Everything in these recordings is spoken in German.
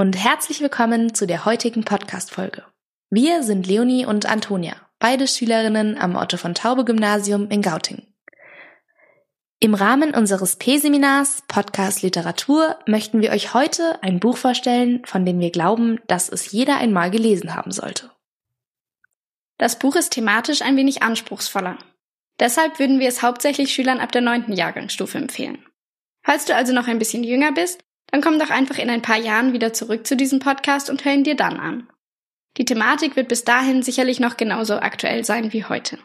Und herzlich willkommen zu der heutigen Podcast-Folge. Wir sind Leonie und Antonia, beide Schülerinnen am Otto von Taube Gymnasium in Gauting. Im Rahmen unseres P-Seminars Podcast Literatur möchten wir euch heute ein Buch vorstellen, von dem wir glauben, dass es jeder einmal gelesen haben sollte. Das Buch ist thematisch ein wenig anspruchsvoller. Deshalb würden wir es hauptsächlich Schülern ab der neunten Jahrgangsstufe empfehlen. Falls du also noch ein bisschen jünger bist, dann komm doch einfach in ein paar Jahren wieder zurück zu diesem Podcast und hör ihn dir dann an. Die Thematik wird bis dahin sicherlich noch genauso aktuell sein wie heute.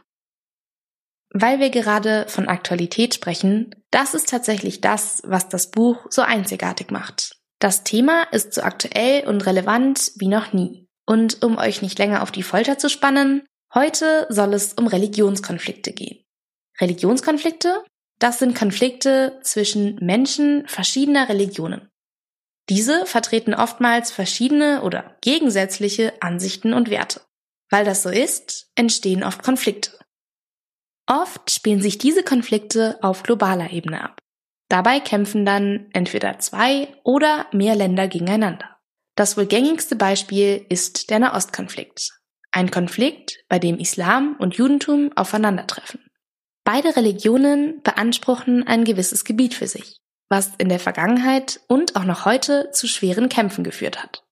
Weil wir gerade von Aktualität sprechen, das ist tatsächlich das, was das Buch so einzigartig macht. Das Thema ist so aktuell und relevant wie noch nie. Und um euch nicht länger auf die Folter zu spannen, heute soll es um Religionskonflikte gehen. Religionskonflikte? Das sind Konflikte zwischen Menschen verschiedener Religionen. Diese vertreten oftmals verschiedene oder gegensätzliche Ansichten und Werte. Weil das so ist, entstehen oft Konflikte. Oft spielen sich diese Konflikte auf globaler Ebene ab. Dabei kämpfen dann entweder zwei oder mehr Länder gegeneinander. Das wohl gängigste Beispiel ist der Nahostkonflikt. Ein Konflikt, bei dem Islam und Judentum aufeinandertreffen. Beide Religionen beanspruchen ein gewisses Gebiet für sich was in der Vergangenheit und auch noch heute zu schweren Kämpfen geführt hat.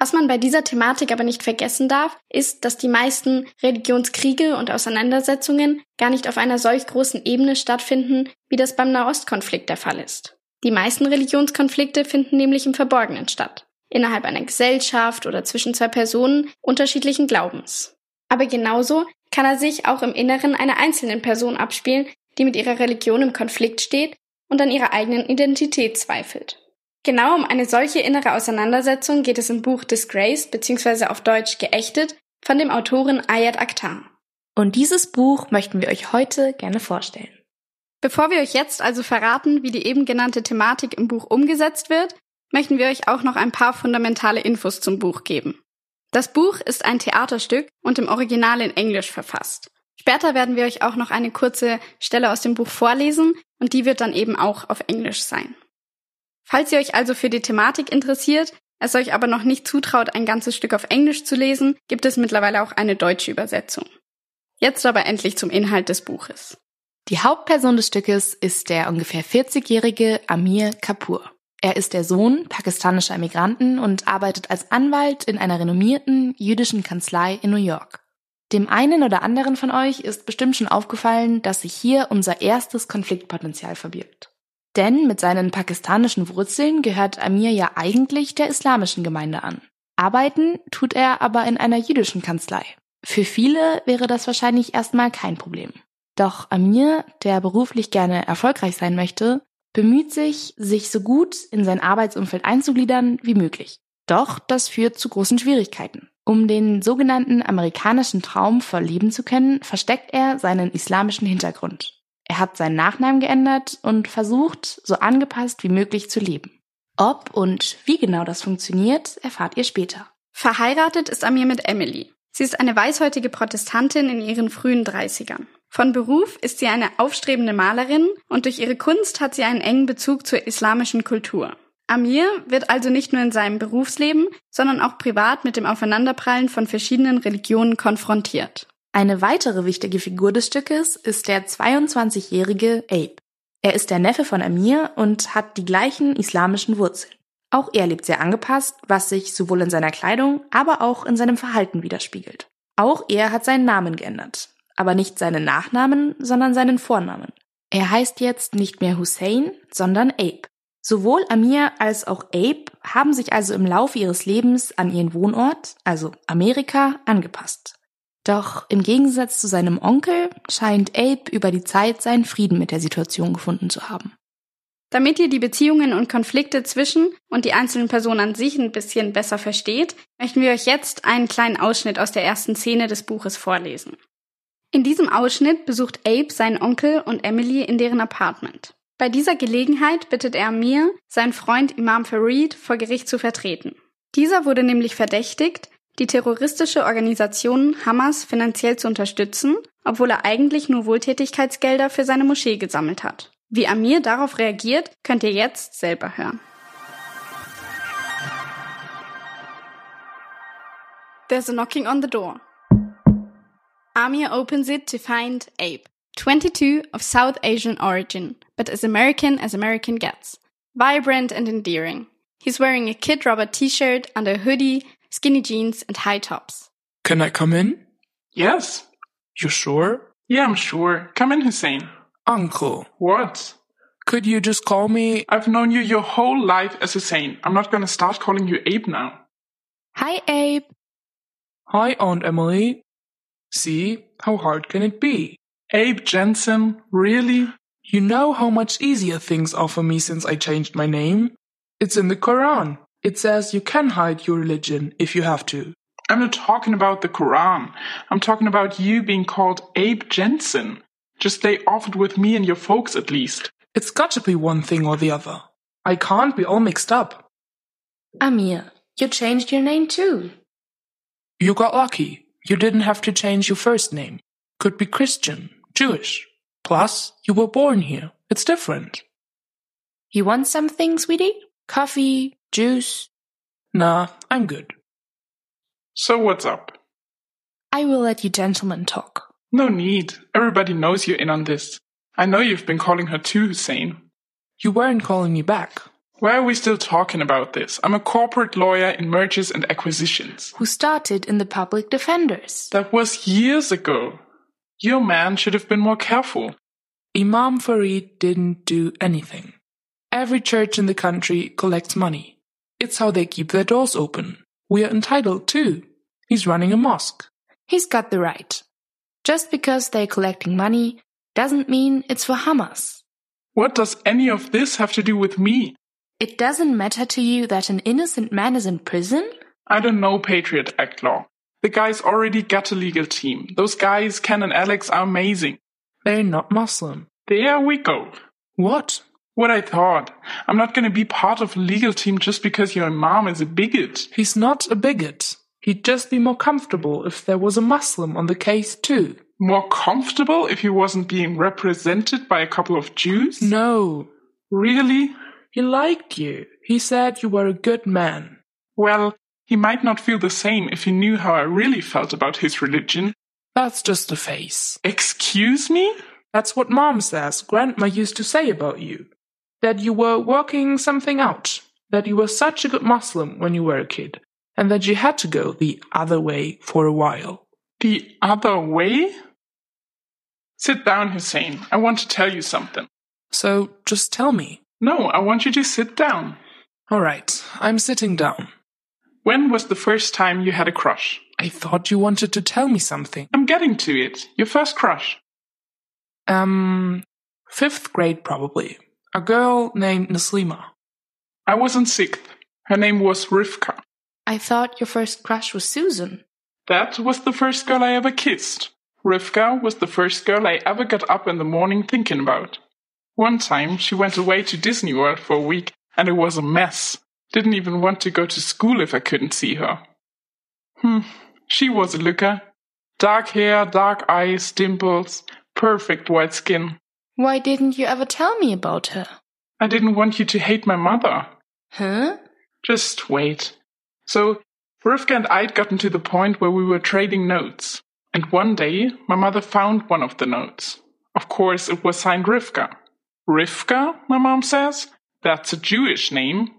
Was man bei dieser Thematik aber nicht vergessen darf, ist, dass die meisten Religionskriege und Auseinandersetzungen gar nicht auf einer solch großen Ebene stattfinden, wie das beim Nahostkonflikt der Fall ist. Die meisten Religionskonflikte finden nämlich im Verborgenen statt, innerhalb einer Gesellschaft oder zwischen zwei Personen unterschiedlichen Glaubens. Aber genauso kann er sich auch im Inneren einer einzelnen Person abspielen, die mit ihrer Religion im Konflikt steht und an ihrer eigenen Identität zweifelt. Genau um eine solche innere Auseinandersetzung geht es im Buch Disgraced bzw. auf Deutsch Geächtet von dem Autoren Ayat Akhtar. Und dieses Buch möchten wir euch heute gerne vorstellen. Bevor wir euch jetzt also verraten, wie die eben genannte Thematik im Buch umgesetzt wird, möchten wir euch auch noch ein paar fundamentale Infos zum Buch geben. Das Buch ist ein Theaterstück und im Original in Englisch verfasst. Später werden wir euch auch noch eine kurze Stelle aus dem Buch vorlesen und die wird dann eben auch auf Englisch sein. Falls ihr euch also für die Thematik interessiert, es euch aber noch nicht zutraut, ein ganzes Stück auf Englisch zu lesen, gibt es mittlerweile auch eine deutsche Übersetzung. Jetzt aber endlich zum Inhalt des Buches. Die Hauptperson des Stückes ist der ungefähr 40-jährige Amir Kapoor. Er ist der Sohn pakistanischer Immigranten und arbeitet als Anwalt in einer renommierten jüdischen Kanzlei in New York. Dem einen oder anderen von euch ist bestimmt schon aufgefallen, dass sich hier unser erstes Konfliktpotenzial verbirgt. Denn mit seinen pakistanischen Wurzeln gehört Amir ja eigentlich der islamischen Gemeinde an. Arbeiten tut er aber in einer jüdischen Kanzlei. Für viele wäre das wahrscheinlich erstmal kein Problem. Doch Amir, der beruflich gerne erfolgreich sein möchte, bemüht sich, sich so gut in sein Arbeitsumfeld einzugliedern wie möglich. Doch das führt zu großen Schwierigkeiten. Um den sogenannten amerikanischen Traum voll leben zu können, versteckt er seinen islamischen Hintergrund. Er hat seinen Nachnamen geändert und versucht, so angepasst wie möglich zu leben. Ob und wie genau das funktioniert, erfahrt ihr später. Verheiratet ist Amir mit Emily. Sie ist eine weißhäutige Protestantin in ihren frühen 30ern. Von Beruf ist sie eine aufstrebende Malerin und durch ihre Kunst hat sie einen engen Bezug zur islamischen Kultur. Amir wird also nicht nur in seinem Berufsleben, sondern auch privat mit dem Aufeinanderprallen von verschiedenen Religionen konfrontiert. Eine weitere wichtige Figur des Stückes ist der 22-jährige Abe. Er ist der Neffe von Amir und hat die gleichen islamischen Wurzeln. Auch er lebt sehr angepasst, was sich sowohl in seiner Kleidung, aber auch in seinem Verhalten widerspiegelt. Auch er hat seinen Namen geändert, aber nicht seinen Nachnamen, sondern seinen Vornamen. Er heißt jetzt nicht mehr Hussein, sondern Abe. Sowohl Amir als auch Abe haben sich also im Laufe ihres Lebens an ihren Wohnort, also Amerika, angepasst. Doch im Gegensatz zu seinem Onkel scheint Abe über die Zeit seinen Frieden mit der Situation gefunden zu haben. Damit ihr die Beziehungen und Konflikte zwischen und die einzelnen Personen an sich ein bisschen besser versteht, möchten wir euch jetzt einen kleinen Ausschnitt aus der ersten Szene des Buches vorlesen. In diesem Ausschnitt besucht Abe seinen Onkel und Emily in deren Apartment. Bei dieser Gelegenheit bittet er Amir, seinen Freund Imam Farid vor Gericht zu vertreten. Dieser wurde nämlich verdächtigt, die terroristische Organisation Hamas finanziell zu unterstützen, obwohl er eigentlich nur Wohltätigkeitsgelder für seine Moschee gesammelt hat. Wie Amir darauf reagiert, könnt ihr jetzt selber hören. There's a knocking on the door. Amir opens it to find Abe, 22 of South Asian origin, but as American as American gets. Vibrant and endearing. He's wearing a Kid Robert t-shirt under a hoodie, skinny jeans, and high tops. Can I come in? Yes. You sure? Yeah, I'm sure. Come in, Hussein. Uncle, What? could you just call me? I've known you your whole life as Hussein. I'm not gonna start calling you Abe now. Hi, Abe. Hi, Aunt Emily. See, how hard can it be? Abe Jensen? Really? You know how much easier things are for me since I changed my name? It's in the Quran. It says you can hide your religion if you have to. I'm not talking about the Quran. I'm talking about you being called Abe Jensen. Just stay off it with me and your folks at least. It's got to be one thing or the other. I can't be all mixed up. Amir, you changed your name too. You got lucky. You didn't have to change your first name. Could be Christian, Jewish. Plus, you were born here. It's different. You want something, sweetie? Coffee, juice? Nah, I'm good. So what's up? I will let you gentlemen talk. No need. Everybody knows you're in on this. I know you've been calling her too, Hussein. You weren't calling me back. Why are we still talking about this? I'm a corporate lawyer in mergers and acquisitions. Who started in the public defenders? That was years ago. Your man should have been more careful. Imam Farid didn't do anything. Every church in the country collects money. It's how they keep their doors open. We are entitled too. He's running a mosque. He's got the right. Just because they're collecting money doesn't mean it's for Hamas. What does any of this have to do with me? It doesn't matter to you that an innocent man is in prison? I don't know Patriot Act law. The guys already got a legal team. Those guys, Ken and Alex, are amazing. They're not Muslim. There we go. What? What I thought. I'm not gonna be part of a legal team just because your mom is a bigot. He's not a bigot. He'd just be more comfortable if there was a Muslim on the case too. More comfortable if he wasn't being represented by a couple of Jews? No. Really? He liked you. He said you were a good man. Well, he might not feel the same if he knew how I really felt about his religion. That's just a face. Excuse me? That's what mom says grandma used to say about you. That you were working something out. That you were such a good Muslim when you were a kid. And that you had to go the other way for a while. The other way? Sit down, Hussein. I want to tell you something. So just tell me. No, I want you to sit down. Alright, I'm sitting down. When was the first time you had a crush? I thought you wanted to tell me something. I'm getting to it. Your first crush. Um, fifth grade probably. A girl named Naslima. I was in sixth. Her name was Rivka. I thought your first crush was Susan. That was the first girl I ever kissed. Rivka was the first girl I ever got up in the morning thinking about. One time she went away to Disney World for a week and it was a mess. Didn't even want to go to school if I couldn't see her. Hmm, she was a looker. Dark hair, dark eyes, dimples, perfect white skin. Why didn't you ever tell me about her? I didn't want you to hate my mother. Huh? Just wait. So, Rivka and I'd gotten to the point where we were trading notes. And one day, my mother found one of the notes. Of course, it was signed Rivka. Rivka, my mom says? That's a Jewish name.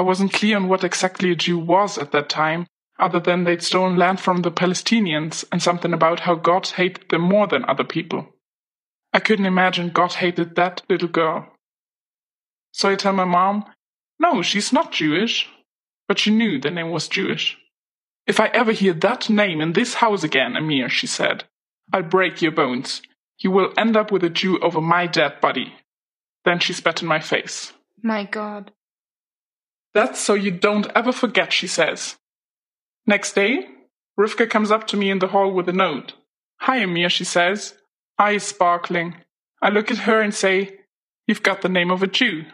I wasn't clear on what exactly a Jew was at that time, other than they'd stolen land from the Palestinians and something about how God hated them more than other people. I couldn't imagine God hated that little girl. So I tell my mom, no, she's not Jewish. But she knew the name was Jewish. If I ever hear that name in this house again, Amir, she said, I'll break your bones. You will end up with a Jew over my dead body. Then she spat in my face. My god. That's so you don't ever forget, she says. Next day, Rivka comes up to me in the hall with a note. Hi, Amir, she says, eyes sparkling. I look at her and say, You've got the name of a Jew.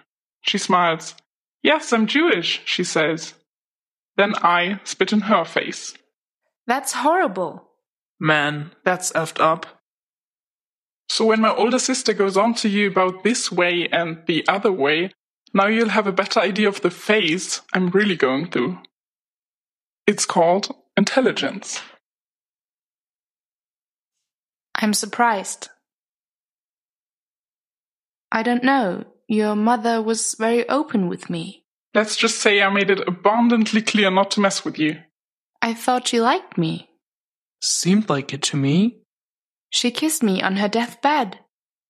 She smiles. Yes, I'm Jewish, she says. Then I spit in her face. That's horrible. Man, that's effed up. So when my older sister goes on to you about this way and the other way, now you'll have a better idea of the phase I'm really going through. It's called intelligence. I'm surprised. I don't know. Your mother was very open with me. Let's just say I made it abundantly clear not to mess with you. I thought she liked me. Seemed like it to me. She kissed me on her deathbed.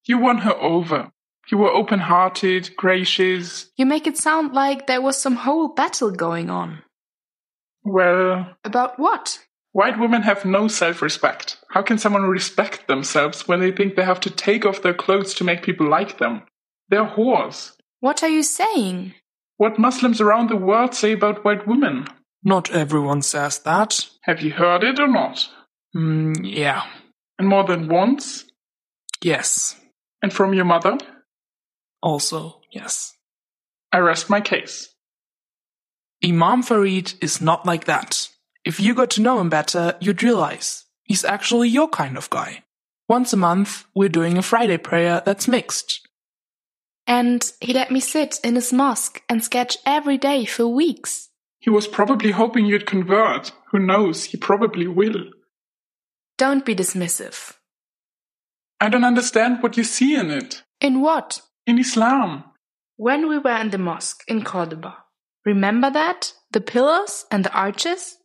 You won her over. You were open hearted, gracious. You make it sound like there was some whole battle going on. Well, About what? white women have no self respect. How can someone respect themselves when they think they have to take off their clothes to make people like them? They're whores. What are you saying? What Muslims around the world say about white women. Not everyone says that. Have you heard it or not? Mm, yeah. And more than once? Yes. And from your mother? Also, yes. I rest my case. Imam Farid is not like that. If you got to know him better, you'd realize he's actually your kind of guy. Once a month, we're doing a Friday prayer that's mixed. And he let me sit in his mosque and sketch every day for weeks. He was probably hoping you'd convert. Who knows? He probably will. Don't be dismissive. I don't understand what you see in it. In what? In Islam. When we were in the mosque in Cordoba. Remember that? The pillars and the arches?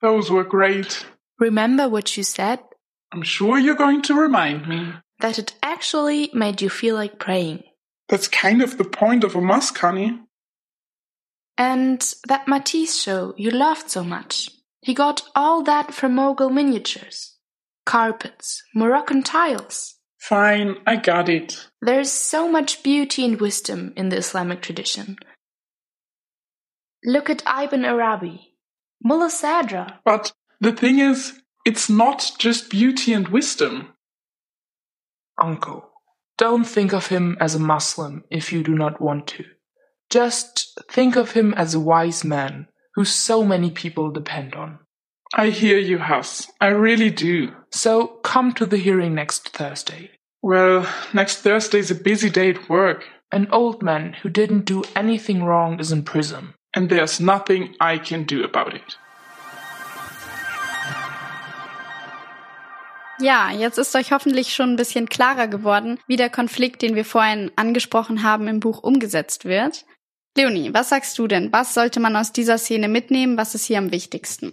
Those were great. Remember what you said? I'm sure you're going to remind me. That it actually made you feel like praying. That's kind of the point of a mosque, honey. And that Matisse show you loved so much. He got all that from Mogul miniatures. Carpets, Moroccan tiles. Fine, I got it. There's so much beauty and wisdom in the Islamic tradition. Look at Ibn Arabi, Mullah Sadra. But the thing is, it's not just beauty and wisdom. Uncle, don't think of him as a Muslim if you do not want to. Just think of him as a wise man who so many people depend on. I hear you, Huss. I really do. So come to the hearing next Thursday. Well, next Thursday's a busy day at work, An old man who didn't do anything wrong is in prison. and there's nothing I can do about it. Ja, jetzt ist euch hoffentlich schon ein bisschen klarer geworden, wie der Konflikt, den wir vorhin angesprochen haben, im Buch umgesetzt wird. Leonie, was sagst du denn? Was sollte man aus dieser Szene mitnehmen? Was ist hier am wichtigsten?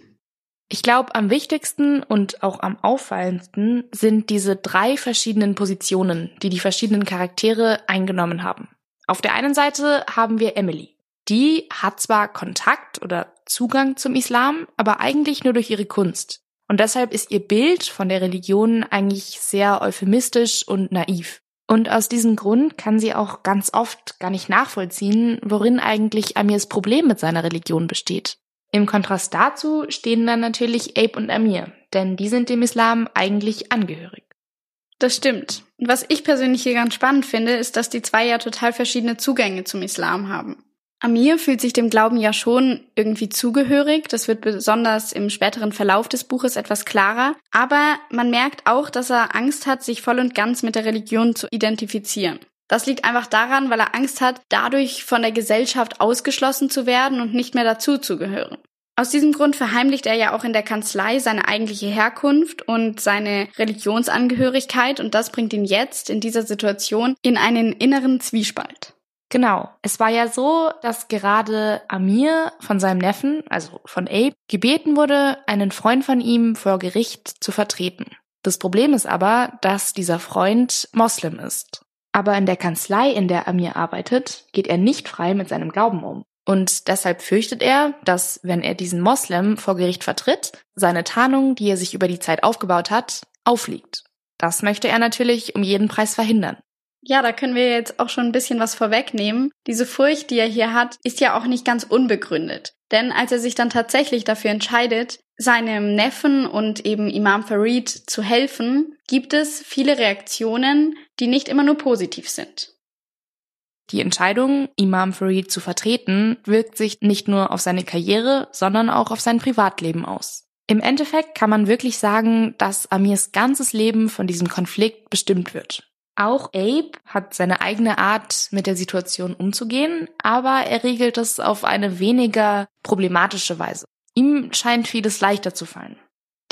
Ich glaube, am wichtigsten und auch am auffallendsten sind diese drei verschiedenen Positionen, die die verschiedenen Charaktere eingenommen haben. Auf der einen Seite haben wir Emily. Die hat zwar Kontakt oder Zugang zum Islam, aber eigentlich nur durch ihre Kunst. Und deshalb ist ihr Bild von der Religion eigentlich sehr euphemistisch und naiv. Und aus diesem Grund kann sie auch ganz oft gar nicht nachvollziehen, worin eigentlich Amirs Problem mit seiner Religion besteht. Im Kontrast dazu stehen dann natürlich Abe und Amir, denn die sind dem Islam eigentlich angehörig. Das stimmt. Was ich persönlich hier ganz spannend finde, ist, dass die zwei ja total verschiedene Zugänge zum Islam haben. Amir fühlt sich dem Glauben ja schon irgendwie zugehörig. Das wird besonders im späteren Verlauf des Buches etwas klarer. Aber man merkt auch, dass er Angst hat, sich voll und ganz mit der Religion zu identifizieren. Das liegt einfach daran, weil er Angst hat, dadurch von der Gesellschaft ausgeschlossen zu werden und nicht mehr dazu zu gehören. Aus diesem Grund verheimlicht er ja auch in der Kanzlei seine eigentliche Herkunft und seine Religionsangehörigkeit und das bringt ihn jetzt in dieser Situation in einen inneren Zwiespalt. Genau. Es war ja so, dass gerade Amir von seinem Neffen, also von Abe, gebeten wurde, einen Freund von ihm vor Gericht zu vertreten. Das Problem ist aber, dass dieser Freund Moslem ist. Aber in der Kanzlei, in der Amir arbeitet, geht er nicht frei mit seinem Glauben um. Und deshalb fürchtet er, dass, wenn er diesen Moslem vor Gericht vertritt, seine Tarnung, die er sich über die Zeit aufgebaut hat, aufliegt. Das möchte er natürlich um jeden Preis verhindern. Ja, da können wir jetzt auch schon ein bisschen was vorwegnehmen. Diese Furcht, die er hier hat, ist ja auch nicht ganz unbegründet. Denn als er sich dann tatsächlich dafür entscheidet, seinem Neffen und eben Imam Farid zu helfen, gibt es viele Reaktionen, die nicht immer nur positiv sind. Die Entscheidung, Imam Farid zu vertreten, wirkt sich nicht nur auf seine Karriere, sondern auch auf sein Privatleben aus. Im Endeffekt kann man wirklich sagen, dass Amirs ganzes Leben von diesem Konflikt bestimmt wird. Auch Abe hat seine eigene Art, mit der Situation umzugehen, aber er regelt es auf eine weniger problematische Weise. Ihm scheint vieles leichter zu fallen.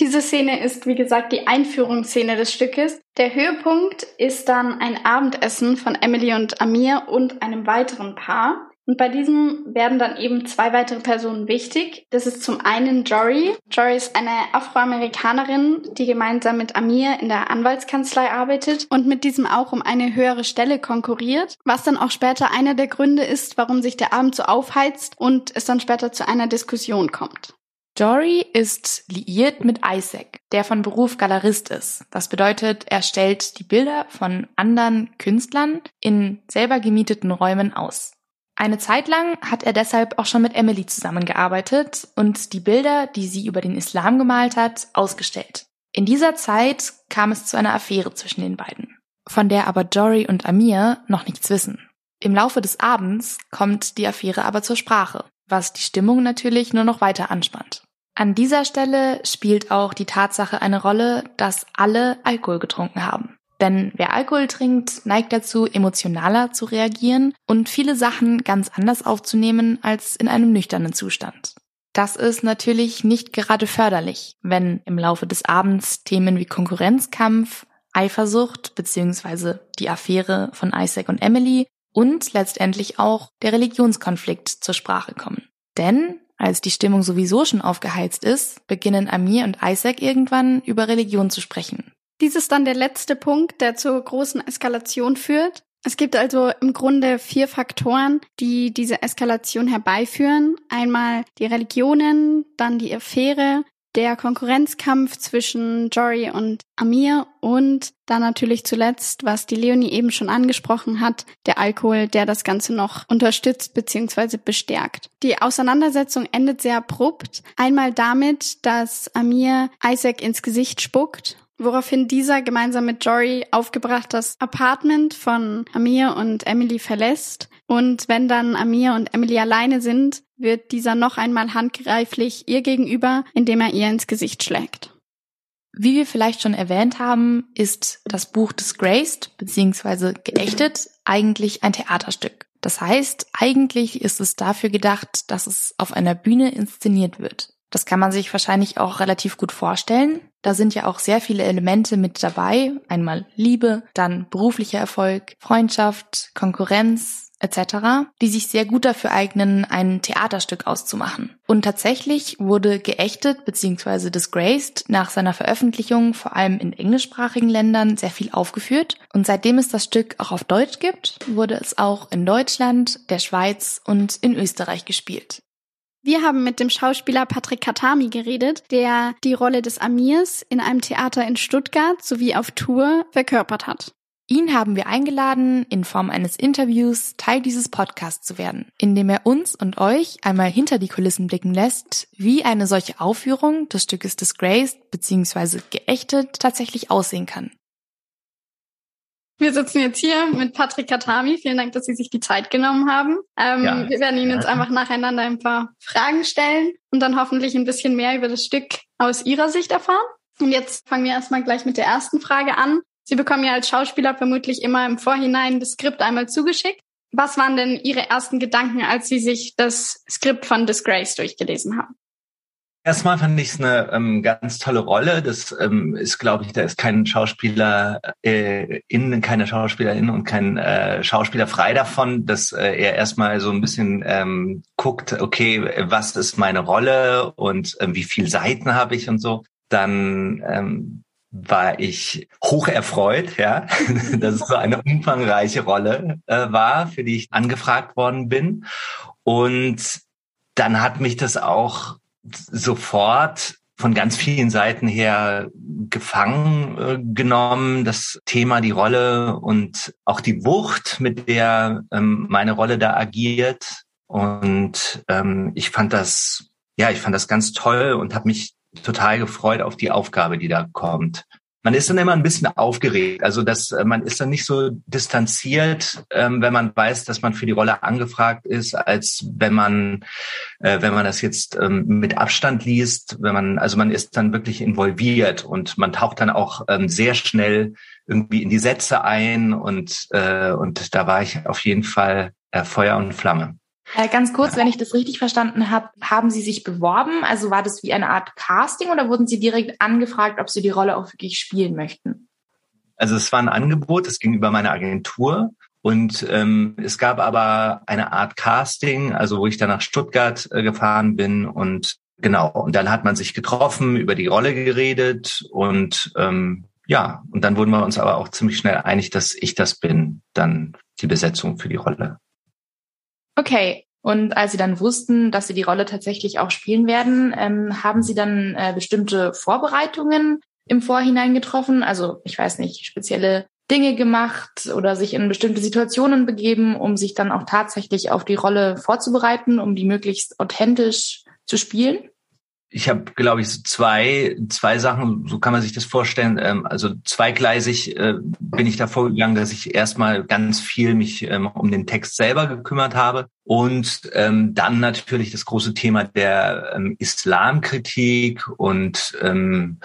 Diese Szene ist, wie gesagt, die Einführungsszene des Stückes. Der Höhepunkt ist dann ein Abendessen von Emily und Amir und einem weiteren Paar. Und bei diesem werden dann eben zwei weitere Personen wichtig. Das ist zum einen Jory. Jory ist eine Afroamerikanerin, die gemeinsam mit Amir in der Anwaltskanzlei arbeitet und mit diesem auch um eine höhere Stelle konkurriert, was dann auch später einer der Gründe ist, warum sich der Abend so aufheizt und es dann später zu einer Diskussion kommt. Jory ist liiert mit Isaac, der von Beruf Galerist ist. Das bedeutet, er stellt die Bilder von anderen Künstlern in selber gemieteten Räumen aus. Eine Zeit lang hat er deshalb auch schon mit Emily zusammengearbeitet und die Bilder, die sie über den Islam gemalt hat, ausgestellt. In dieser Zeit kam es zu einer Affäre zwischen den beiden, von der aber Jory und Amir noch nichts wissen. Im Laufe des Abends kommt die Affäre aber zur Sprache, was die Stimmung natürlich nur noch weiter anspannt. An dieser Stelle spielt auch die Tatsache eine Rolle, dass alle Alkohol getrunken haben. Denn wer Alkohol trinkt, neigt dazu, emotionaler zu reagieren und viele Sachen ganz anders aufzunehmen als in einem nüchternen Zustand. Das ist natürlich nicht gerade förderlich, wenn im Laufe des Abends Themen wie Konkurrenzkampf, Eifersucht bzw. die Affäre von Isaac und Emily und letztendlich auch der Religionskonflikt zur Sprache kommen. Denn als die Stimmung sowieso schon aufgeheizt ist, beginnen Amir und Isaac irgendwann über Religion zu sprechen. Dies ist dann der letzte Punkt, der zur großen Eskalation führt. Es gibt also im Grunde vier Faktoren, die diese Eskalation herbeiführen. Einmal die Religionen, dann die Affäre, der Konkurrenzkampf zwischen Jory und Amir und dann natürlich zuletzt, was die Leonie eben schon angesprochen hat, der Alkohol, der das Ganze noch unterstützt bzw. bestärkt. Die Auseinandersetzung endet sehr abrupt. Einmal damit, dass Amir Isaac ins Gesicht spuckt woraufhin dieser gemeinsam mit Jory aufgebracht das Apartment von Amir und Emily verlässt. Und wenn dann Amir und Emily alleine sind, wird dieser noch einmal handgreiflich ihr gegenüber, indem er ihr ins Gesicht schlägt. Wie wir vielleicht schon erwähnt haben, ist das Buch Disgraced bzw. geächtet eigentlich ein Theaterstück. Das heißt, eigentlich ist es dafür gedacht, dass es auf einer Bühne inszeniert wird. Das kann man sich wahrscheinlich auch relativ gut vorstellen. Da sind ja auch sehr viele Elemente mit dabei. Einmal Liebe, dann beruflicher Erfolg, Freundschaft, Konkurrenz etc., die sich sehr gut dafür eignen, ein Theaterstück auszumachen. Und tatsächlich wurde geächtet bzw. disgraced nach seiner Veröffentlichung vor allem in englischsprachigen Ländern sehr viel aufgeführt. Und seitdem es das Stück auch auf Deutsch gibt, wurde es auch in Deutschland, der Schweiz und in Österreich gespielt. Wir haben mit dem Schauspieler Patrick Katami geredet, der die Rolle des Amirs in einem Theater in Stuttgart sowie auf Tour verkörpert hat. Ihn haben wir eingeladen, in Form eines Interviews Teil dieses Podcasts zu werden, indem er uns und euch einmal hinter die Kulissen blicken lässt, wie eine solche Aufführung des Stückes Disgraced bzw. geächtet tatsächlich aussehen kann. Wir sitzen jetzt hier mit Patrick Katami. Vielen Dank, dass Sie sich die Zeit genommen haben. Ähm, ja, wir werden Ihnen jetzt einfach nacheinander ein paar Fragen stellen und dann hoffentlich ein bisschen mehr über das Stück aus Ihrer Sicht erfahren. Und jetzt fangen wir erstmal gleich mit der ersten Frage an. Sie bekommen ja als Schauspieler vermutlich immer im Vorhinein das Skript einmal zugeschickt. Was waren denn Ihre ersten Gedanken, als Sie sich das Skript von Disgrace durchgelesen haben? Erstmal fand ich es eine ähm, ganz tolle Rolle. Das ähm, ist, glaube ich, da ist kein Schauspieler äh, in, keine Schauspielerin und kein äh, Schauspieler frei davon, dass äh, er erstmal so ein bisschen ähm, guckt, okay, was ist meine Rolle und ähm, wie viel Seiten habe ich und so. Dann ähm, war ich hoch erfreut, ja, dass es so eine umfangreiche Rolle äh, war, für die ich angefragt worden bin. Und dann hat mich das auch sofort von ganz vielen Seiten her gefangen äh, genommen, das Thema, die Rolle und auch die Wucht, mit der ähm, meine Rolle da agiert. Und ähm, ich fand das, ja, ich fand das ganz toll und habe mich total gefreut auf die Aufgabe, die da kommt man ist dann immer ein bisschen aufgeregt. Also dass äh, man ist dann nicht so distanziert, ähm, wenn man weiß, dass man für die Rolle angefragt ist, als wenn man, äh, wenn man das jetzt ähm, mit Abstand liest. Wenn man, also man ist dann wirklich involviert und man taucht dann auch ähm, sehr schnell irgendwie in die Sätze ein und äh, und da war ich auf jeden Fall äh, Feuer und Flamme. Äh, ganz kurz, wenn ich das richtig verstanden habe, haben Sie sich beworben? Also war das wie eine Art Casting oder wurden Sie direkt angefragt, ob Sie die Rolle auch wirklich spielen möchten? Also es war ein Angebot, es ging über meine Agentur und ähm, es gab aber eine Art Casting, also wo ich dann nach Stuttgart äh, gefahren bin und genau, und dann hat man sich getroffen, über die Rolle geredet und ähm, ja, und dann wurden wir uns aber auch ziemlich schnell einig, dass ich das bin, dann die Besetzung für die Rolle. Okay, und als Sie dann wussten, dass Sie die Rolle tatsächlich auch spielen werden, ähm, haben Sie dann äh, bestimmte Vorbereitungen im Vorhinein getroffen? Also ich weiß nicht, spezielle Dinge gemacht oder sich in bestimmte Situationen begeben, um sich dann auch tatsächlich auf die Rolle vorzubereiten, um die möglichst authentisch zu spielen? Ich habe, glaube ich, zwei, zwei Sachen, so kann man sich das vorstellen. Ähm, also zweigleisig äh, bin ich da vorgegangen, dass ich erstmal ganz viel mich ähm, um den Text selber gekümmert habe und ähm, dann natürlich das große Thema der ähm, Islamkritik und ähm,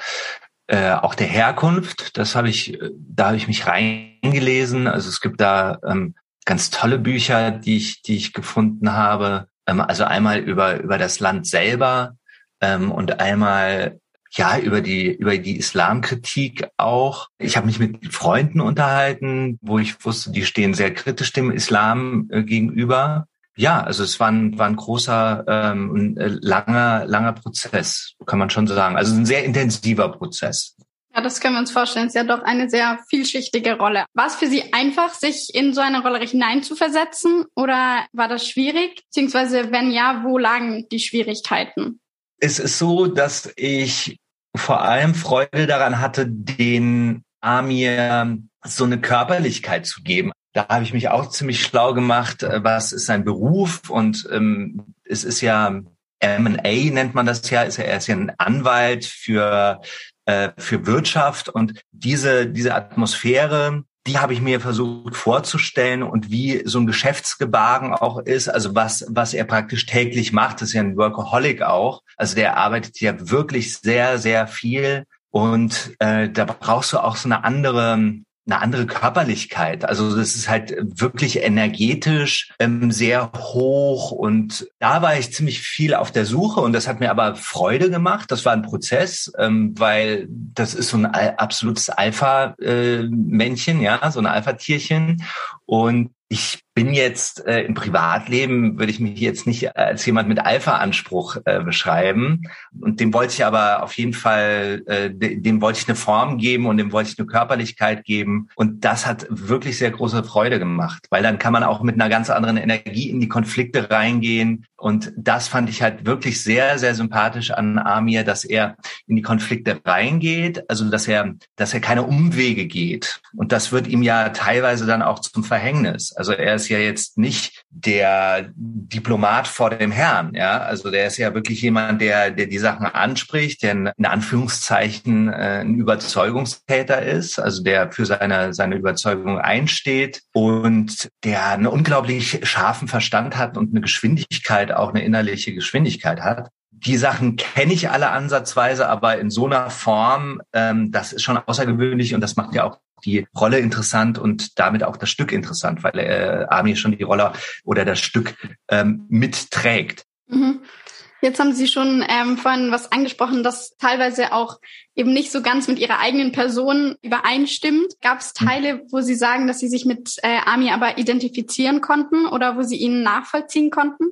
äh, auch der Herkunft. Das habe ich, da habe ich mich reingelesen. Also es gibt da ähm, ganz tolle Bücher, die ich, die ich gefunden habe. Ähm, also einmal über über das Land selber ähm, und einmal ja über die über die Islamkritik auch. Ich habe mich mit Freunden unterhalten, wo ich wusste, die stehen sehr kritisch dem Islam äh, gegenüber. Ja, also es war ein, war ein großer, ähm, äh, langer, langer Prozess, kann man schon sagen. Also ein sehr intensiver Prozess. Ja, das können wir uns vorstellen. Es ist ja doch eine sehr vielschichtige Rolle. War es für Sie einfach, sich in so eine Rolle hineinzuversetzen oder war das schwierig? Beziehungsweise wenn ja, wo lagen die Schwierigkeiten? Es ist so, dass ich vor allem Freude daran hatte, den Amir so eine Körperlichkeit zu geben. Da habe ich mich auch ziemlich schlau gemacht, äh, was ist sein Beruf und ähm, es ist ja M&A nennt man das ja, ist ja, er ist ja ein Anwalt für äh, für Wirtschaft und diese diese Atmosphäre, die habe ich mir versucht vorzustellen und wie so ein Geschäftsgebaren auch ist, also was was er praktisch täglich macht, das ist ja ein Workaholic auch, also der arbeitet ja wirklich sehr sehr viel und äh, da brauchst du auch so eine andere eine andere Körperlichkeit. Also das ist halt wirklich energetisch ähm, sehr hoch und da war ich ziemlich viel auf der Suche und das hat mir aber Freude gemacht. Das war ein Prozess, ähm, weil das ist so ein absolutes Alpha-Männchen, äh, ja, so ein Alpha-Tierchen und ich bin jetzt äh, im Privatleben, würde ich mich jetzt nicht als jemand mit Alpha-Anspruch äh, beschreiben. Und dem wollte ich aber auf jeden Fall, äh, dem wollte ich eine Form geben und dem wollte ich eine Körperlichkeit geben. Und das hat wirklich sehr große Freude gemacht, weil dann kann man auch mit einer ganz anderen Energie in die Konflikte reingehen. Und das fand ich halt wirklich sehr, sehr sympathisch an Amir, dass er in die Konflikte reingeht, also dass er, dass er keine Umwege geht. Und das wird ihm ja teilweise dann auch zum Verhängnis. Also er ist ja jetzt nicht der Diplomat vor dem Herrn, ja. Also der ist ja wirklich jemand, der, der die Sachen anspricht, der in Anführungszeichen äh, ein Überzeugungstäter ist, also der für seine, seine Überzeugung einsteht und der einen unglaublich scharfen Verstand hat und eine Geschwindigkeit, auch eine innerliche Geschwindigkeit hat die Sachen kenne ich alle ansatzweise, aber in so einer Form, ähm, das ist schon außergewöhnlich und das macht ja auch die Rolle interessant und damit auch das Stück interessant, weil äh, Ami schon die Rolle oder das Stück ähm, mitträgt. Mhm. Jetzt haben Sie schon ähm, vorhin was angesprochen, das teilweise auch eben nicht so ganz mit Ihrer eigenen Person übereinstimmt. Gab es mhm. Teile, wo Sie sagen, dass Sie sich mit äh, Ami aber identifizieren konnten oder wo Sie ihn nachvollziehen konnten?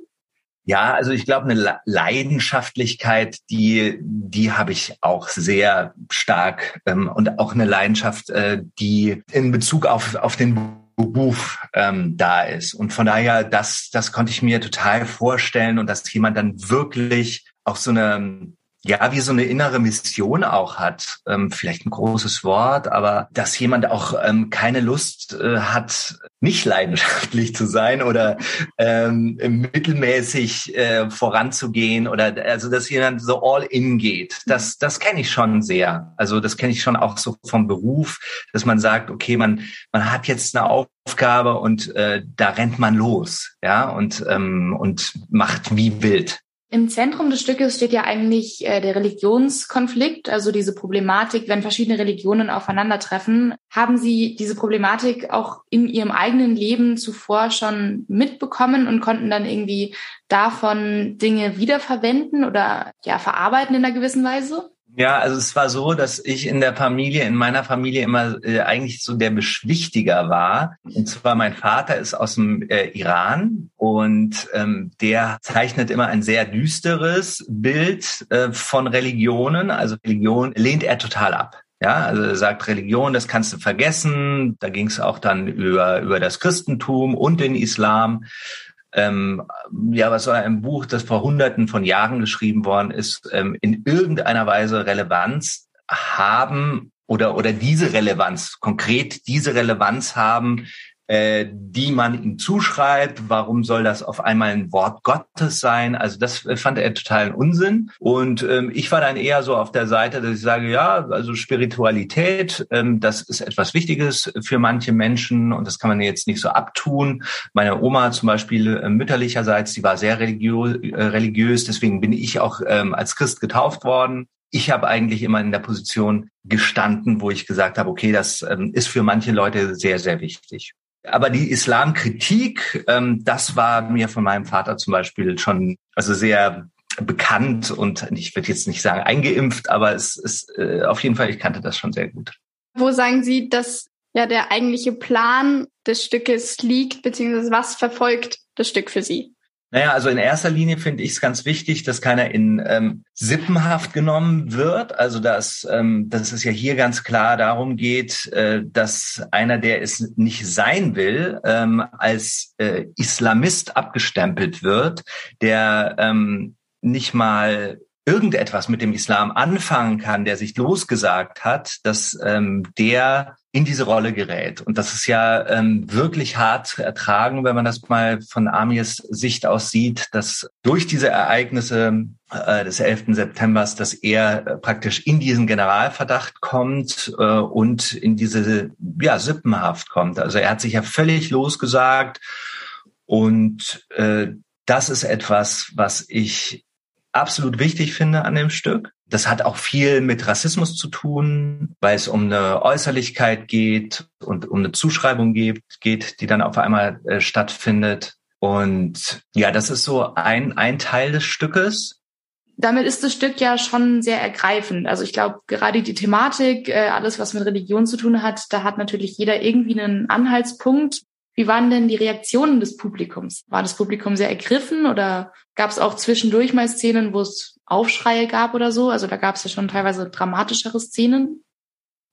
Ja, also ich glaube, eine Leidenschaftlichkeit, die, die habe ich auch sehr stark ähm, und auch eine Leidenschaft, äh, die in Bezug auf, auf den Beruf ähm, da ist. Und von daher, das, das konnte ich mir total vorstellen und dass jemand dann wirklich auch so eine ja, wie so eine innere Mission auch hat. Ähm, vielleicht ein großes Wort, aber dass jemand auch ähm, keine Lust äh, hat, nicht leidenschaftlich zu sein oder ähm, mittelmäßig äh, voranzugehen oder also dass jemand so all in geht. Das, das kenne ich schon sehr. Also das kenne ich schon auch so vom Beruf, dass man sagt, okay, man, man hat jetzt eine Aufgabe und äh, da rennt man los, ja, und, ähm, und macht wie wild. Im Zentrum des Stückes steht ja eigentlich äh, der Religionskonflikt, also diese Problematik, wenn verschiedene Religionen aufeinandertreffen. Haben Sie diese Problematik auch in Ihrem eigenen Leben zuvor schon mitbekommen und konnten dann irgendwie davon Dinge wiederverwenden oder ja verarbeiten in einer gewissen Weise? Ja, also es war so, dass ich in der Familie, in meiner Familie immer äh, eigentlich so der Beschwichtiger war. Und zwar mein Vater ist aus dem äh, Iran und ähm, der zeichnet immer ein sehr düsteres Bild äh, von Religionen. Also Religion lehnt er total ab. Ja, also er sagt Religion, das kannst du vergessen. Da ging es auch dann über, über das Christentum und den Islam ähm, ja, was soll ein Buch, das vor Hunderten von Jahren geschrieben worden ist, ähm, in irgendeiner Weise Relevanz haben oder, oder diese Relevanz, konkret diese Relevanz haben äh, die man ihm zuschreibt. Warum soll das auf einmal ein Wort Gottes sein? Also das fand er totalen Unsinn. Und ähm, ich war dann eher so auf der Seite, dass ich sage, ja, also Spiritualität, ähm, das ist etwas Wichtiges für manche Menschen und das kann man jetzt nicht so abtun. Meine Oma zum Beispiel äh, mütterlicherseits, die war sehr religiö äh, religiös, deswegen bin ich auch ähm, als Christ getauft worden ich habe eigentlich immer in der Position gestanden, wo ich gesagt habe, okay, das ähm, ist für manche Leute sehr, sehr wichtig. Aber die Islamkritik, ähm, das war mir von meinem Vater zum Beispiel schon also sehr bekannt und ich würde jetzt nicht sagen eingeimpft, aber es ist äh, auf jeden Fall, ich kannte das schon sehr gut. Wo sagen Sie, dass ja der eigentliche Plan des Stückes liegt, beziehungsweise was verfolgt das Stück für Sie? Naja, also in erster Linie finde ich es ganz wichtig, dass keiner in ähm, Sippenhaft genommen wird. Also dass, ähm, dass es ja hier ganz klar darum geht, äh, dass einer, der es nicht sein will, ähm, als äh, Islamist abgestempelt wird, der ähm, nicht mal irgendetwas mit dem Islam anfangen kann, der sich losgesagt hat, dass ähm, der in diese Rolle gerät. Und das ist ja ähm, wirklich hart zu ertragen, wenn man das mal von Amirs Sicht aus sieht, dass durch diese Ereignisse äh, des 11. Septembers, dass er äh, praktisch in diesen Generalverdacht kommt äh, und in diese ja, Sippenhaft kommt. Also er hat sich ja völlig losgesagt und äh, das ist etwas, was ich absolut wichtig finde an dem Stück. Das hat auch viel mit Rassismus zu tun, weil es um eine Äußerlichkeit geht und um eine Zuschreibung geht, geht die dann auf einmal äh, stattfindet. Und ja, das ist so ein, ein Teil des Stückes. Damit ist das Stück ja schon sehr ergreifend. Also ich glaube, gerade die Thematik, äh, alles, was mit Religion zu tun hat, da hat natürlich jeder irgendwie einen Anhaltspunkt. Wie waren denn die Reaktionen des Publikums? War das Publikum sehr ergriffen oder gab es auch zwischendurch mal Szenen, wo es Aufschreie gab oder so? Also da gab es ja schon teilweise dramatischere Szenen.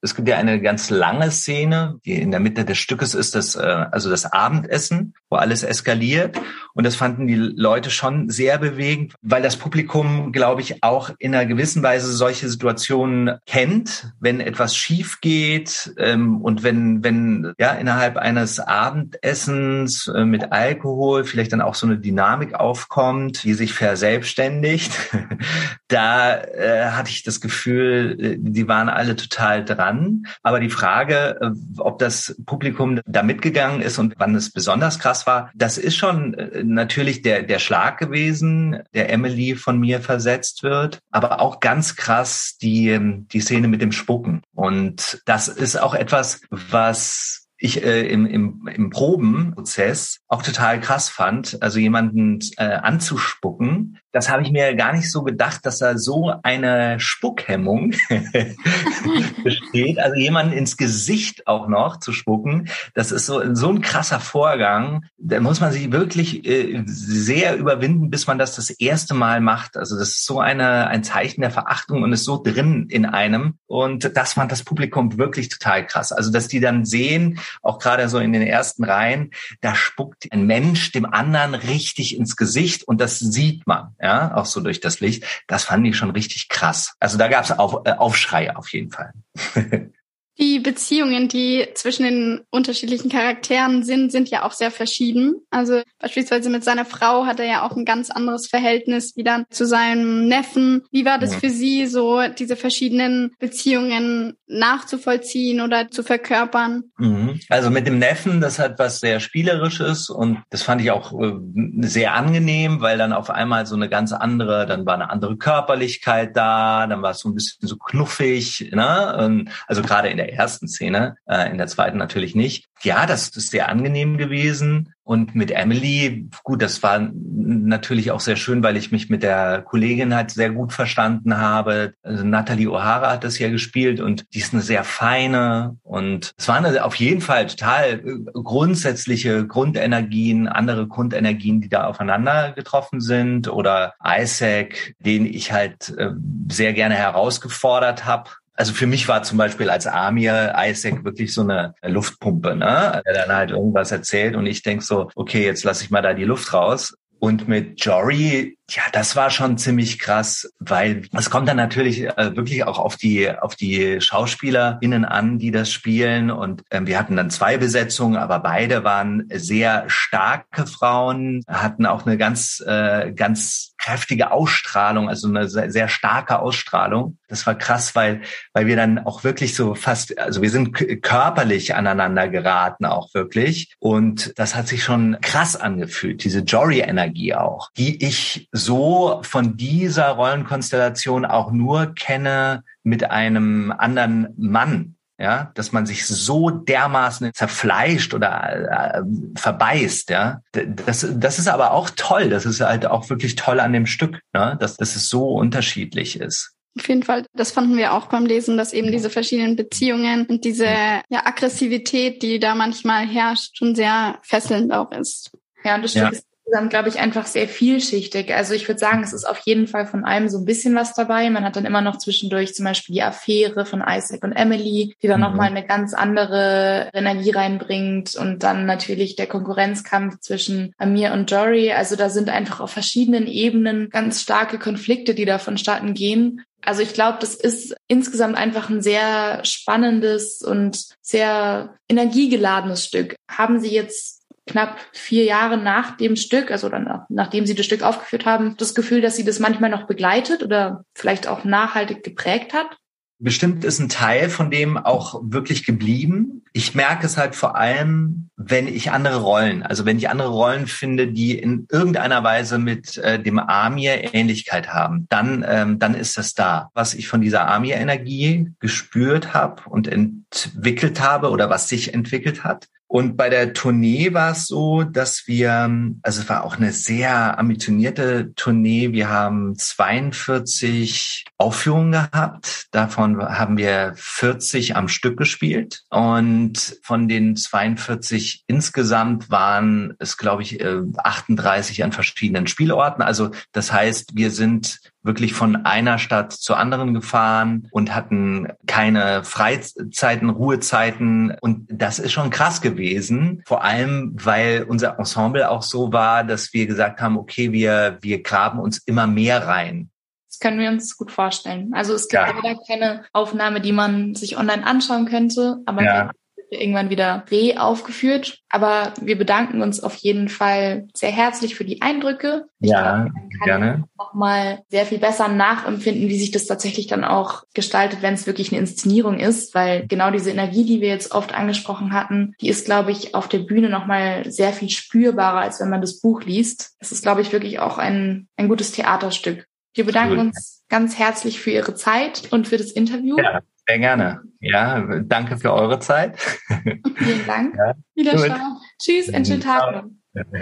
Es gibt ja eine ganz lange Szene, die in der Mitte des Stückes ist, das, äh, also das Abendessen, wo alles eskaliert. Und das fanden die Leute schon sehr bewegend, weil das Publikum, glaube ich, auch in einer gewissen Weise solche Situationen kennt, wenn etwas schief geht ähm, und wenn, wenn ja innerhalb eines Abendessens äh, mit Alkohol vielleicht dann auch so eine Dynamik aufkommt, die sich verselbstständigt. da äh, hatte ich das Gefühl, äh, die waren alle total dran an. Aber die Frage, äh, ob das Publikum da mitgegangen ist und wann es besonders krass war, das ist schon äh, natürlich der, der Schlag gewesen, der Emily von mir versetzt wird. Aber auch ganz krass die, ähm, die Szene mit dem Spucken. Und das ist auch etwas, was ich äh, im, im, im Probenprozess auch total krass fand, also jemanden äh, anzuspucken. Das habe ich mir gar nicht so gedacht, dass da so eine Spuckhemmung besteht. Also jemanden ins Gesicht auch noch zu spucken, das ist so, so ein krasser Vorgang. Da muss man sich wirklich äh, sehr überwinden, bis man das das erste Mal macht. Also das ist so eine, ein Zeichen der Verachtung und ist so drin in einem. Und das fand das Publikum wirklich total krass. Also dass die dann sehen, auch gerade so in den ersten Reihen, da spuckt ein Mensch dem anderen richtig ins Gesicht und das sieht man, ja, auch so durch das Licht. Das fand ich schon richtig krass. Also da gab es auf, äh, Aufschreie auf jeden Fall. Die Beziehungen, die zwischen den unterschiedlichen Charakteren sind, sind ja auch sehr verschieden. Also beispielsweise mit seiner Frau hat er ja auch ein ganz anderes Verhältnis wie dann zu seinem Neffen. Wie war das für Sie, so diese verschiedenen Beziehungen nachzuvollziehen oder zu verkörpern? Mhm. Also mit dem Neffen, das hat was sehr Spielerisches und das fand ich auch äh, sehr angenehm, weil dann auf einmal so eine ganz andere, dann war eine andere Körperlichkeit da, dann war es so ein bisschen so knuffig, ne? Also gerade in der ersten Szene, äh, in der zweiten natürlich nicht. Ja, das ist sehr angenehm gewesen. Und mit Emily, gut, das war natürlich auch sehr schön, weil ich mich mit der Kollegin halt sehr gut verstanden habe. Also Natalie O'Hara hat das ja gespielt und die ist eine sehr feine und es waren auf jeden Fall total äh, grundsätzliche Grundenergien, andere Grundenergien, die da aufeinander getroffen sind oder Isaac, den ich halt äh, sehr gerne herausgefordert habe also für mich war zum Beispiel als Amir Isaac wirklich so eine Luftpumpe, ne? Der dann halt irgendwas erzählt und ich denk so, okay, jetzt lasse ich mal da die Luft raus. Und mit Jory ja, das war schon ziemlich krass, weil es kommt dann natürlich äh, wirklich auch auf die auf die SchauspielerInnen an, die das spielen. Und ähm, wir hatten dann zwei Besetzungen, aber beide waren sehr starke Frauen, hatten auch eine ganz äh, ganz kräftige Ausstrahlung, also eine sehr, sehr starke Ausstrahlung. Das war krass, weil weil wir dann auch wirklich so fast, also wir sind körperlich aneinander geraten, auch wirklich. Und das hat sich schon krass angefühlt, diese Jory-Energie auch, die ich so von dieser Rollenkonstellation auch nur kenne mit einem anderen Mann. Ja, dass man sich so dermaßen zerfleischt oder äh, verbeißt, ja. Das, das ist aber auch toll. Das ist halt auch wirklich toll an dem Stück, ne? dass, dass es so unterschiedlich ist. Auf jeden Fall, das fanden wir auch beim Lesen, dass eben diese verschiedenen Beziehungen und diese ja, Aggressivität, die da manchmal herrscht, schon sehr fesselnd auch ist. Ja, und das Stück ja. ist insgesamt, glaube ich, einfach sehr vielschichtig. Also ich würde sagen, es ist auf jeden Fall von allem so ein bisschen was dabei. Man hat dann immer noch zwischendurch zum Beispiel die Affäre von Isaac und Emily, die dann mhm. nochmal eine ganz andere Energie reinbringt. Und dann natürlich der Konkurrenzkampf zwischen Amir und Jory. Also da sind einfach auf verschiedenen Ebenen ganz starke Konflikte, die da vonstatten gehen. Also ich glaube, das ist insgesamt einfach ein sehr spannendes und sehr energiegeladenes Stück. Haben Sie jetzt knapp vier Jahre nach dem Stück, also dann nachdem sie das Stück aufgeführt haben, das Gefühl, dass sie das manchmal noch begleitet oder vielleicht auch nachhaltig geprägt hat? Bestimmt ist ein Teil von dem auch wirklich geblieben. Ich merke es halt vor allem, wenn ich andere Rollen, also wenn ich andere Rollen finde, die in irgendeiner Weise mit äh, dem Amir Ähnlichkeit haben, dann, ähm, dann ist das da. Was ich von dieser Amir-Energie gespürt habe und entwickelt habe oder was sich entwickelt hat, und bei der Tournee war es so, dass wir, also es war auch eine sehr ambitionierte Tournee. Wir haben 42 Aufführungen gehabt. Davon haben wir 40 am Stück gespielt. Und von den 42 insgesamt waren es, glaube ich, 38 äh, an verschiedenen Spielorten. Also das heißt, wir sind wirklich von einer Stadt zur anderen gefahren und hatten keine Freizeiten, Ruhezeiten. Und das ist schon krass gewesen. Vor allem, weil unser Ensemble auch so war, dass wir gesagt haben, okay, wir, wir graben uns immer mehr rein. Das können wir uns gut vorstellen. Also es gibt ja. leider keine Aufnahme, die man sich online anschauen könnte, aber ja irgendwann wieder re aufgeführt. Aber wir bedanken uns auf jeden Fall sehr herzlich für die Eindrücke. Ich ja, glaube, gerne. Nochmal sehr viel besser nachempfinden, wie sich das tatsächlich dann auch gestaltet, wenn es wirklich eine Inszenierung ist, weil genau diese Energie, die wir jetzt oft angesprochen hatten, die ist, glaube ich, auf der Bühne nochmal sehr viel spürbarer, als wenn man das Buch liest. Es ist, glaube ich, wirklich auch ein, ein gutes Theaterstück. Wir bedanken Gut. uns ganz herzlich für Ihre Zeit und für das Interview. Ja, sehr gerne. Ja, danke für eure Zeit. Vielen Dank. Ja. Wiederschauen. Tschüss, einen schönen Tag.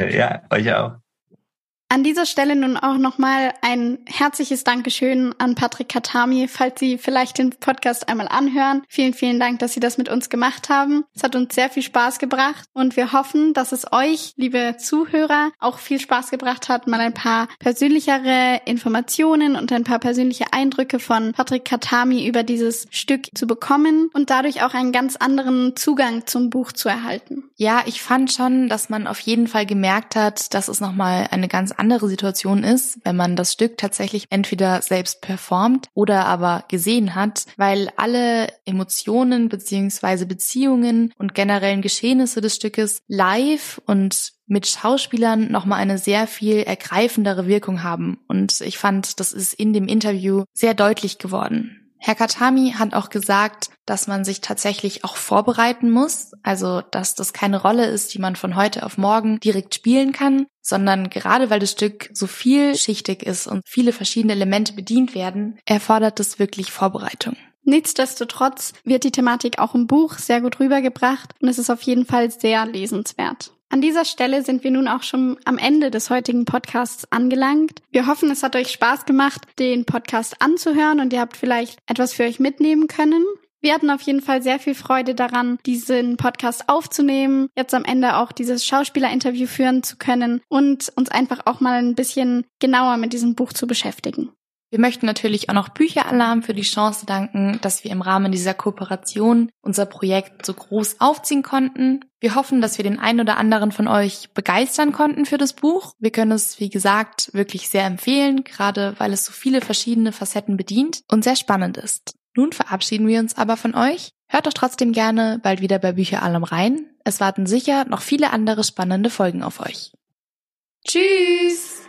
Ja, euch auch. An dieser Stelle nun auch nochmal ein herzliches Dankeschön an Patrick Katami, falls Sie vielleicht den Podcast einmal anhören. Vielen, vielen Dank, dass Sie das mit uns gemacht haben. Es hat uns sehr viel Spaß gebracht und wir hoffen, dass es euch, liebe Zuhörer, auch viel Spaß gebracht hat, mal ein paar persönlichere Informationen und ein paar persönliche Eindrücke von Patrick Katami über dieses Stück zu bekommen und dadurch auch einen ganz anderen Zugang zum Buch zu erhalten. Ja, ich fand schon, dass man auf jeden Fall gemerkt hat, dass es nochmal eine ganz andere Situation ist, wenn man das Stück tatsächlich entweder selbst performt oder aber gesehen hat, weil alle Emotionen beziehungsweise Beziehungen und generellen Geschehnisse des Stückes live und mit Schauspielern nochmal eine sehr viel ergreifendere Wirkung haben. Und ich fand, das ist in dem Interview sehr deutlich geworden. Herr Katami hat auch gesagt, dass man sich tatsächlich auch vorbereiten muss, also dass das keine Rolle ist, die man von heute auf morgen direkt spielen kann, sondern gerade weil das Stück so vielschichtig ist und viele verschiedene Elemente bedient werden, erfordert es wirklich Vorbereitung. Nichtsdestotrotz wird die Thematik auch im Buch sehr gut rübergebracht und es ist auf jeden Fall sehr lesenswert. An dieser Stelle sind wir nun auch schon am Ende des heutigen Podcasts angelangt. Wir hoffen, es hat euch Spaß gemacht, den Podcast anzuhören und ihr habt vielleicht etwas für euch mitnehmen können. Wir hatten auf jeden Fall sehr viel Freude daran, diesen Podcast aufzunehmen, jetzt am Ende auch dieses Schauspielerinterview führen zu können und uns einfach auch mal ein bisschen genauer mit diesem Buch zu beschäftigen. Wir möchten natürlich auch noch Bücheralarm für die Chance danken, dass wir im Rahmen dieser Kooperation unser Projekt so groß aufziehen konnten. Wir hoffen, dass wir den einen oder anderen von euch begeistern konnten für das Buch. Wir können es, wie gesagt, wirklich sehr empfehlen, gerade weil es so viele verschiedene Facetten bedient und sehr spannend ist. Nun verabschieden wir uns aber von euch. Hört doch trotzdem gerne bald wieder bei Bücheralarm rein. Es warten sicher noch viele andere spannende Folgen auf euch. Tschüss!